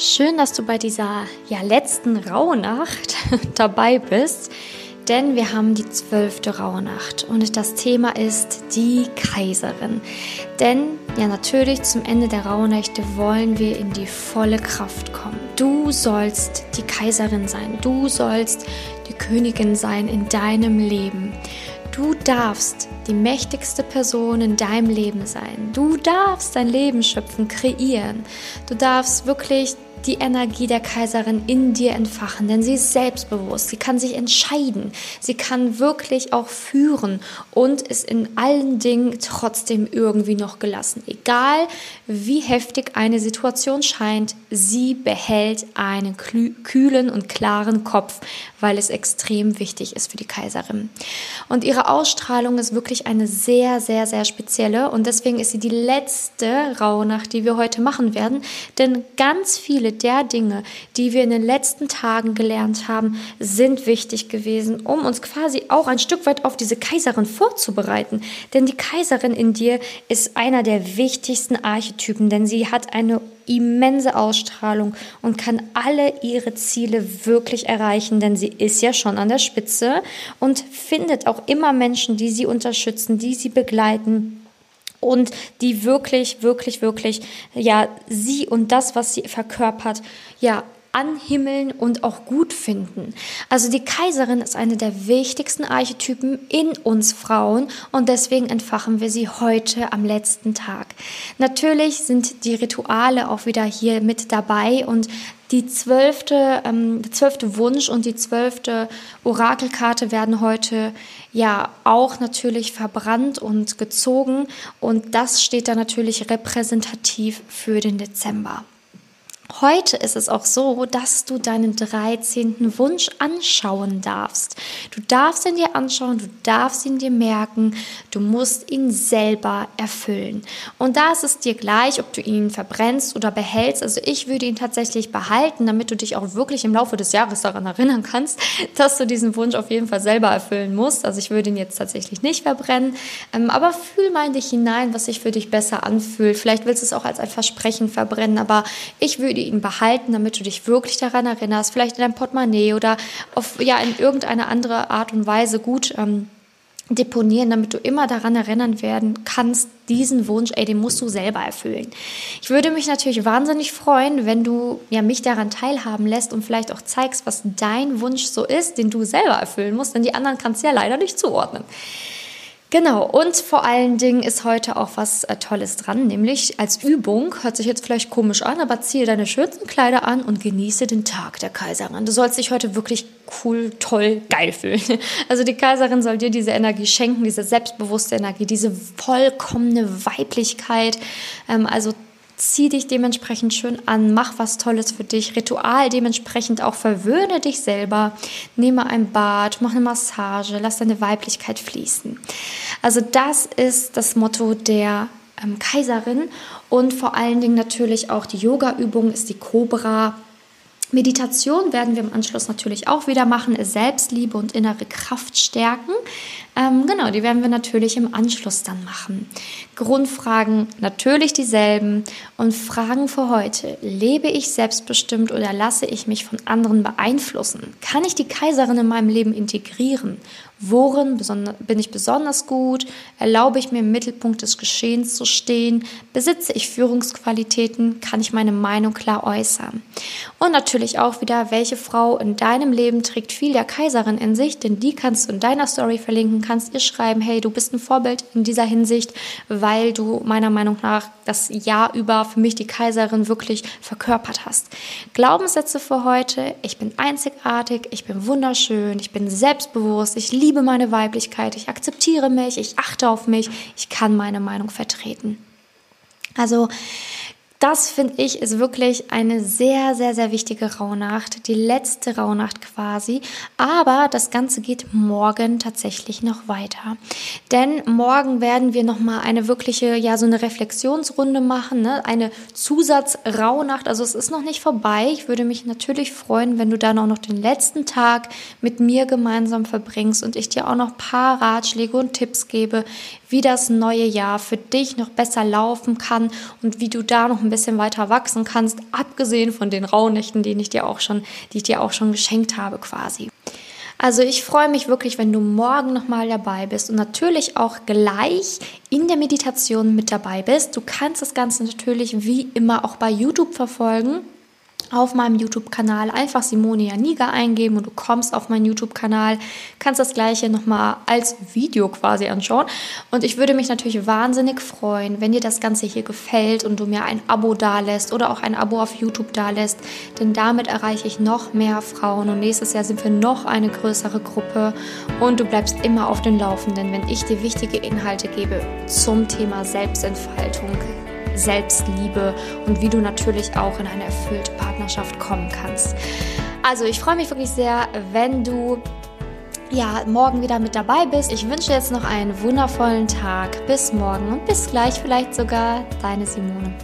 Schön, dass du bei dieser ja, letzten Rauhnacht dabei bist, denn wir haben die zwölfte Rauhnacht und das Thema ist die Kaiserin. Denn ja, natürlich zum Ende der Rauhnächte wollen wir in die volle Kraft kommen. Du sollst die Kaiserin sein, du sollst die Königin sein in deinem Leben. Du darfst die mächtigste Person in deinem Leben sein. Du darfst dein Leben schöpfen, kreieren. Du darfst wirklich die Energie der Kaiserin in dir entfachen, denn sie ist selbstbewusst, sie kann sich entscheiden, sie kann wirklich auch führen und ist in allen Dingen trotzdem irgendwie noch gelassen. Egal wie heftig eine Situation scheint, sie behält einen kühlen und klaren Kopf, weil es extrem wichtig ist für die Kaiserin. Und ihre Ausstrahlung ist wirklich eine sehr, sehr, sehr spezielle und deswegen ist sie die letzte Rauhnacht, die wir heute machen werden, denn ganz viele viele der Dinge, die wir in den letzten Tagen gelernt haben, sind wichtig gewesen, um uns quasi auch ein Stück weit auf diese Kaiserin vorzubereiten. Denn die Kaiserin in dir ist einer der wichtigsten Archetypen, denn sie hat eine immense Ausstrahlung und kann alle ihre Ziele wirklich erreichen, denn sie ist ja schon an der Spitze und findet auch immer Menschen, die sie unterstützen, die sie begleiten und die wirklich, wirklich, wirklich, ja, sie und das, was sie verkörpert, ja, anhimmeln und auch gut finden. Also die Kaiserin ist eine der wichtigsten Archetypen in uns Frauen und deswegen entfachen wir sie heute am letzten Tag. Natürlich sind die Rituale auch wieder hier mit dabei und die zwölfte, ähm, der zwölfte Wunsch und die zwölfte Orakelkarte werden heute ja auch natürlich verbrannt und gezogen und das steht dann natürlich repräsentativ für den Dezember. Heute ist es auch so, dass du deinen 13. Wunsch anschauen darfst. Du darfst ihn dir anschauen, du darfst ihn dir merken, du musst ihn selber erfüllen. Und da ist es dir gleich, ob du ihn verbrennst oder behältst. Also ich würde ihn tatsächlich behalten, damit du dich auch wirklich im Laufe des Jahres daran erinnern kannst, dass du diesen Wunsch auf jeden Fall selber erfüllen musst. Also ich würde ihn jetzt tatsächlich nicht verbrennen, ähm, aber fühl mal in dich hinein, was sich für dich besser anfühlt. Vielleicht willst du es auch als ein Versprechen verbrennen, aber ich würde ihn behalten, damit du dich wirklich daran erinnerst, vielleicht in deinem Portemonnaie oder auf, ja, in irgendeine andere Art und Weise gut ähm, deponieren, damit du immer daran erinnern werden kannst, diesen Wunsch, ey, den musst du selber erfüllen. Ich würde mich natürlich wahnsinnig freuen, wenn du ja mich daran teilhaben lässt und vielleicht auch zeigst, was dein Wunsch so ist, den du selber erfüllen musst, denn die anderen kannst du ja leider nicht zuordnen. Genau, und vor allen Dingen ist heute auch was äh, Tolles dran, nämlich als Übung, hört sich jetzt vielleicht komisch an, aber ziehe deine schönsten Kleider an und genieße den Tag der Kaiserin. Du sollst dich heute wirklich cool, toll, geil fühlen. Also die Kaiserin soll dir diese Energie schenken, diese selbstbewusste Energie, diese vollkommene Weiblichkeit. Ähm, also zieh dich dementsprechend schön an, mach was Tolles für dich, Ritual dementsprechend auch verwöhne dich selber, nehme ein Bad, mach eine Massage, lass deine Weiblichkeit fließen. Also das ist das Motto der ähm, Kaiserin und vor allen Dingen natürlich auch die Yoga-Übung ist die Cobra. Meditation werden wir im Anschluss natürlich auch wieder machen, Selbstliebe und innere Kraft stärken. Ähm, genau, die werden wir natürlich im Anschluss dann machen. Grundfragen natürlich dieselben und Fragen für heute. Lebe ich selbstbestimmt oder lasse ich mich von anderen beeinflussen? Kann ich die Kaiserin in meinem Leben integrieren? Worin bin ich besonders gut? Erlaube ich mir im Mittelpunkt des Geschehens zu stehen? Besitze ich Führungsqualitäten? Kann ich meine Meinung klar äußern? Und natürlich auch wieder, welche Frau in deinem Leben trägt viel der Kaiserin in sich? Denn die kannst du in deiner Story verlinken, kannst ihr schreiben, hey, du bist ein Vorbild in dieser Hinsicht, weil du meiner Meinung nach das Jahr über für mich die Kaiserin wirklich verkörpert hast. Glaubenssätze für heute, ich bin einzigartig, ich bin wunderschön, ich bin selbstbewusst, ich liebe meine Weiblichkeit, ich akzeptiere mich, ich achte auf mich, ich kann meine Meinung vertreten. Also das finde ich ist wirklich eine sehr, sehr, sehr wichtige Rauhnacht, die letzte Rauhnacht quasi. Aber das Ganze geht morgen tatsächlich noch weiter. Denn morgen werden wir nochmal eine wirkliche, ja, so eine Reflexionsrunde machen, ne? eine Zusatz-Rauhnacht. Also es ist noch nicht vorbei. Ich würde mich natürlich freuen, wenn du dann auch noch den letzten Tag mit mir gemeinsam verbringst und ich dir auch noch ein paar Ratschläge und Tipps gebe, wie das neue Jahr für dich noch besser laufen kann und wie du da noch ein bisschen weiter wachsen kannst, abgesehen von den Rauhnächten, die ich dir auch schon, die ich dir auch schon geschenkt habe quasi. Also ich freue mich wirklich, wenn du morgen nochmal dabei bist und natürlich auch gleich in der Meditation mit dabei bist. Du kannst das Ganze natürlich wie immer auch bei YouTube verfolgen auf meinem YouTube-Kanal. Einfach Simone Janiga eingeben und du kommst auf meinen YouTube-Kanal, kannst das gleiche nochmal als Video quasi anschauen. Und ich würde mich natürlich wahnsinnig freuen, wenn dir das Ganze hier gefällt und du mir ein Abo dalässt oder auch ein Abo auf YouTube dalässt, denn damit erreiche ich noch mehr Frauen und nächstes Jahr sind wir noch eine größere Gruppe. Und du bleibst immer auf dem Laufenden, wenn ich dir wichtige Inhalte gebe zum Thema Selbstentfaltung Selbstliebe und wie du natürlich auch in eine erfüllte Partnerschaft kommen kannst. Also ich freue mich wirklich sehr, wenn du ja, morgen wieder mit dabei bist. Ich wünsche jetzt noch einen wundervollen Tag. Bis morgen und bis gleich vielleicht sogar deine Simone.